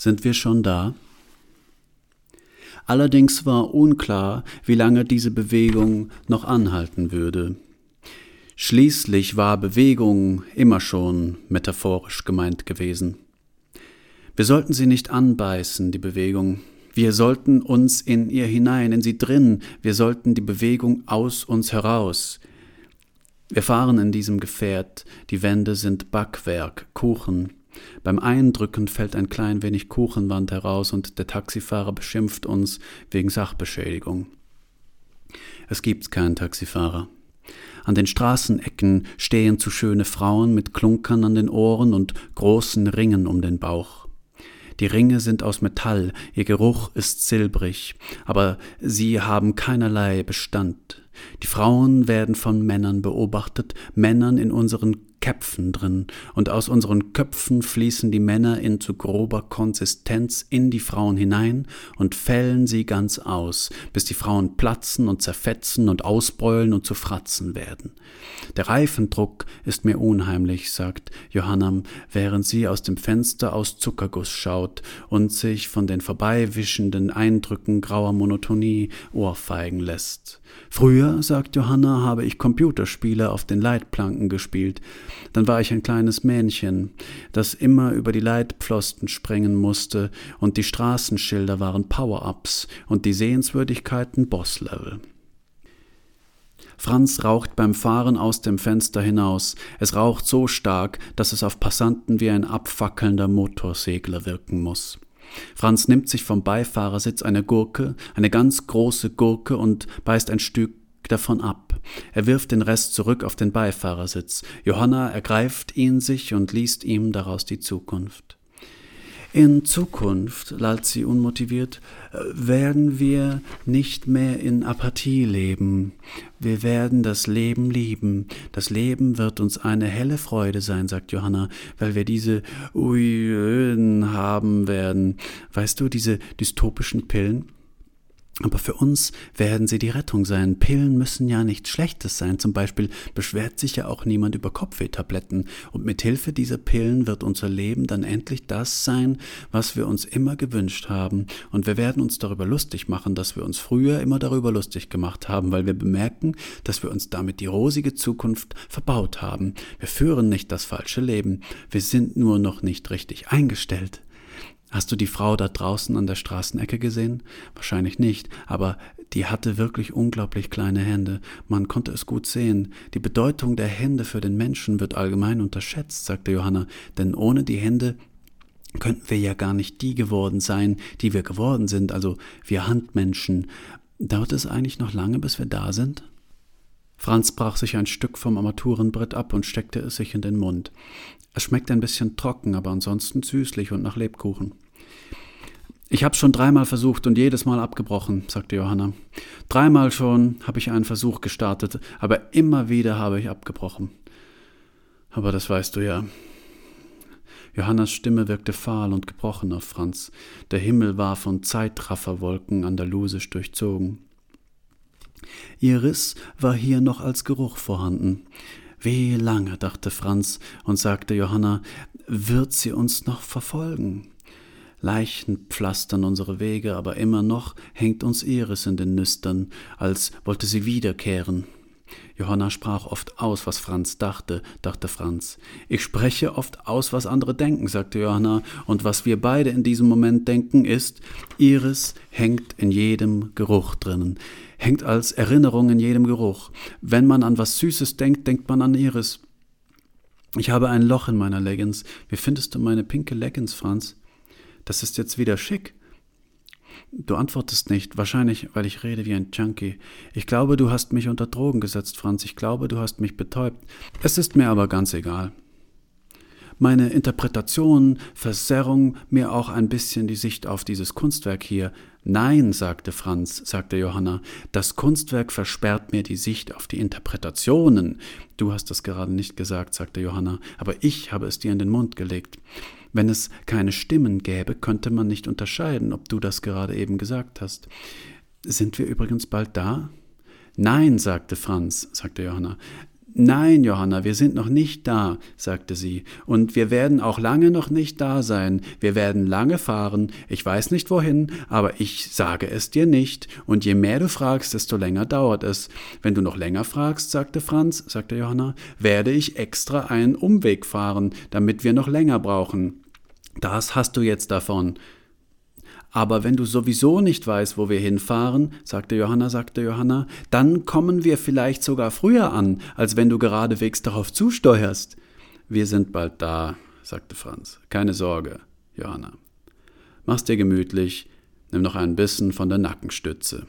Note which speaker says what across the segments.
Speaker 1: Sind wir schon da? Allerdings war unklar, wie lange diese Bewegung noch anhalten würde. Schließlich war Bewegung immer schon metaphorisch gemeint gewesen. Wir sollten sie nicht anbeißen, die Bewegung. Wir sollten uns in ihr hinein, in sie drin, wir sollten die Bewegung aus uns heraus. Wir fahren in diesem Gefährt, die Wände sind Backwerk, Kuchen, beim Eindrücken fällt ein klein wenig Kuchenwand heraus und der Taxifahrer beschimpft uns wegen Sachbeschädigung. Es gibt keinen Taxifahrer. An den Straßenecken stehen zu schöne Frauen mit Klunkern an den Ohren und großen Ringen um den Bauch. Die Ringe sind aus Metall, ihr Geruch ist silbrig, aber sie haben keinerlei Bestand. Die Frauen werden von Männern beobachtet, Männern in unseren Köpfen drin, und aus unseren Köpfen fließen die Männer in zu grober Konsistenz in die Frauen hinein und fällen sie ganz aus, bis die Frauen platzen und zerfetzen und ausbeulen und zu Fratzen werden. Der Reifendruck ist mir unheimlich, sagt Johanna, während sie aus dem Fenster aus Zuckerguss schaut und sich von den vorbeiwischenden Eindrücken grauer Monotonie ohrfeigen lässt. Früher, sagt Johanna, habe ich Computerspiele auf den Leitplanken gespielt. Dann war ich ein kleines Männchen, das immer über die Leitpfosten sprengen musste, und die Straßenschilder waren Power-Ups und die Sehenswürdigkeiten Boss-Level. Franz raucht beim Fahren aus dem Fenster hinaus. Es raucht so stark, dass es auf Passanten wie ein abfackelnder Motorsegler wirken muss. Franz nimmt sich vom Beifahrersitz eine Gurke, eine ganz große Gurke und beißt ein Stück davon ab. Er wirft den Rest zurück auf den Beifahrersitz. Johanna ergreift ihn sich und liest ihm daraus die Zukunft. In Zukunft, lallt sie unmotiviert, werden wir nicht mehr in Apathie leben. Wir werden das Leben lieben. Das Leben wird uns eine helle Freude sein, sagt Johanna, weil wir diese Uiöden haben werden. Weißt du, diese dystopischen Pillen? Aber für uns werden sie die Rettung sein. Pillen müssen ja nichts Schlechtes sein. Zum Beispiel beschwert sich ja auch niemand über Kopfwehtabletten. Und mit Hilfe dieser Pillen wird unser Leben dann endlich das sein, was wir uns immer gewünscht haben. Und wir werden uns darüber lustig machen, dass wir uns früher immer darüber lustig gemacht haben, weil wir bemerken, dass wir uns damit die rosige Zukunft verbaut haben. Wir führen nicht das falsche Leben. Wir sind nur noch nicht richtig eingestellt. Hast du die Frau da draußen an der Straßenecke gesehen? Wahrscheinlich nicht, aber die hatte wirklich unglaublich kleine Hände. Man konnte es gut sehen. Die Bedeutung der Hände für den Menschen wird allgemein unterschätzt, sagte Johanna, denn ohne die Hände könnten wir ja gar nicht die geworden sein, die wir geworden sind, also wir Handmenschen. Dauert es eigentlich noch lange, bis wir da sind? Franz brach sich ein Stück vom Armaturenbrett ab und steckte es sich in den Mund. Es schmeckt ein bisschen trocken, aber ansonsten süßlich und nach Lebkuchen. Ich hab's schon dreimal versucht und jedes Mal abgebrochen, sagte Johanna. Dreimal schon habe ich einen Versuch gestartet, aber immer wieder habe ich abgebrochen. Aber das weißt du ja. Johannas Stimme wirkte fahl und gebrochen auf Franz. Der Himmel war von Zeitrafferwolken andalusisch durchzogen. Iris war hier noch als Geruch vorhanden. Wie lange, dachte Franz und sagte Johanna, wird sie uns noch verfolgen? Leichen pflastern unsere Wege, aber immer noch hängt uns Iris in den Nüstern, als wollte sie wiederkehren. Johanna sprach oft aus, was Franz dachte, dachte Franz. Ich spreche oft aus, was andere denken, sagte Johanna, und was wir beide in diesem Moment denken, ist, Iris hängt in jedem Geruch drinnen hängt als Erinnerung in jedem Geruch. Wenn man an was Süßes denkt, denkt man an Iris. Ich habe ein Loch in meiner Leggings. Wie findest du meine pinke Leggings, Franz? Das ist jetzt wieder schick. Du antwortest nicht, wahrscheinlich, weil ich rede wie ein Junkie. Ich glaube, du hast mich unter Drogen gesetzt, Franz. Ich glaube, du hast mich betäubt. Es ist mir aber ganz egal. Meine Interpretation verzerrung mir auch ein bisschen die Sicht auf dieses Kunstwerk hier. Nein, sagte Franz, sagte Johanna, das Kunstwerk versperrt mir die Sicht auf die Interpretationen. Du hast das gerade nicht gesagt, sagte Johanna, aber ich habe es dir in den Mund gelegt. Wenn es keine Stimmen gäbe, könnte man nicht unterscheiden, ob du das gerade eben gesagt hast. Sind wir übrigens bald da? Nein, sagte Franz, sagte Johanna. Nein, Johanna, wir sind noch nicht da, sagte sie, und wir werden auch lange noch nicht da sein. Wir werden lange fahren, ich weiß nicht wohin, aber ich sage es dir nicht, und je mehr du fragst, desto länger dauert es. Wenn du noch länger fragst, sagte Franz, sagte Johanna, werde ich extra einen Umweg fahren, damit wir noch länger brauchen. Das hast du jetzt davon. Aber wenn du sowieso nicht weißt, wo wir hinfahren, sagte Johanna, sagte Johanna, dann kommen wir vielleicht sogar früher an, als wenn du geradewegs darauf zusteuerst. Wir sind bald da, sagte Franz. Keine Sorge, Johanna. Mach's dir gemütlich, nimm noch ein bisschen von der Nackenstütze.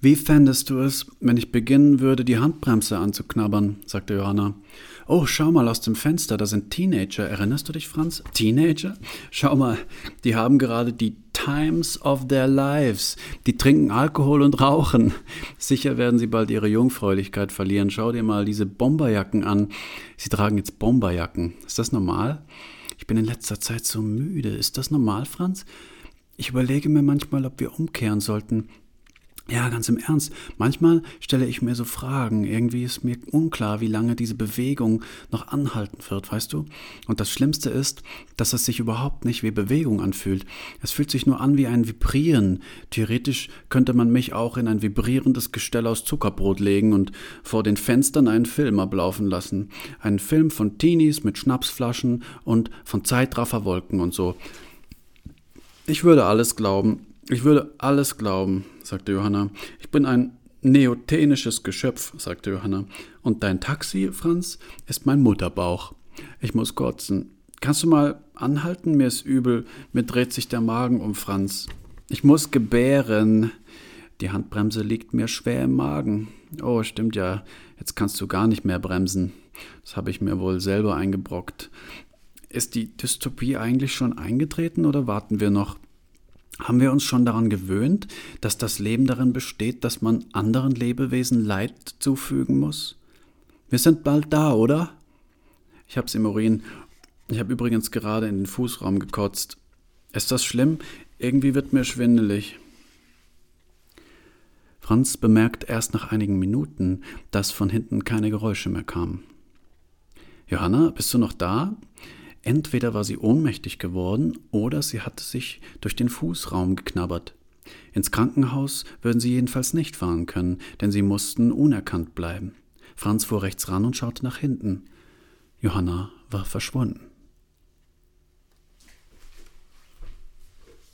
Speaker 1: Wie fändest du es, wenn ich beginnen würde, die Handbremse anzuknabbern? sagte Johanna. Oh, schau mal aus dem Fenster, da sind Teenager. Erinnerst du dich, Franz? Teenager? Schau mal, die haben gerade die Times of their lives. Die trinken Alkohol und rauchen. Sicher werden sie bald ihre Jungfräulichkeit verlieren. Schau dir mal diese Bomberjacken an. Sie tragen jetzt Bomberjacken. Ist das normal? Ich bin in letzter Zeit so müde. Ist das normal, Franz? Ich überlege mir manchmal, ob wir umkehren sollten. Ja, ganz im Ernst. Manchmal stelle ich mir so Fragen. Irgendwie ist mir unklar, wie lange diese Bewegung noch anhalten wird, weißt du? Und das Schlimmste ist, dass es sich überhaupt nicht wie Bewegung anfühlt. Es fühlt sich nur an wie ein Vibrieren. Theoretisch könnte man mich auch in ein vibrierendes Gestell aus Zuckerbrot legen und vor den Fenstern einen Film ablaufen lassen. Einen Film von Teenies mit Schnapsflaschen und von Zeitrafferwolken und so. Ich würde alles glauben, ich würde alles glauben, sagte Johanna. Ich bin ein neotenisches Geschöpf, sagte Johanna. Und dein Taxi, Franz, ist mein Mutterbauch. Ich muss kotzen. Kannst du mal anhalten? Mir ist übel. Mir dreht sich der Magen um, Franz. Ich muss gebären. Die Handbremse liegt mir schwer im Magen. Oh, stimmt ja. Jetzt kannst du gar nicht mehr bremsen. Das habe ich mir wohl selber eingebrockt. Ist die Dystopie eigentlich schon eingetreten oder warten wir noch? Haben wir uns schon daran gewöhnt, dass das Leben darin besteht, dass man anderen Lebewesen Leid zufügen muss? Wir sind bald da, oder? Ich hab's im Urin. Ich habe übrigens gerade in den Fußraum gekotzt. Ist das schlimm? Irgendwie wird mir schwindelig. Franz bemerkt erst nach einigen Minuten, dass von hinten keine Geräusche mehr kamen. Johanna, bist du noch da? Entweder war sie ohnmächtig geworden oder sie hatte sich durch den Fußraum geknabbert. Ins Krankenhaus würden sie jedenfalls nicht fahren können, denn sie mussten unerkannt bleiben. Franz fuhr rechts ran und schaute nach hinten. Johanna war verschwunden.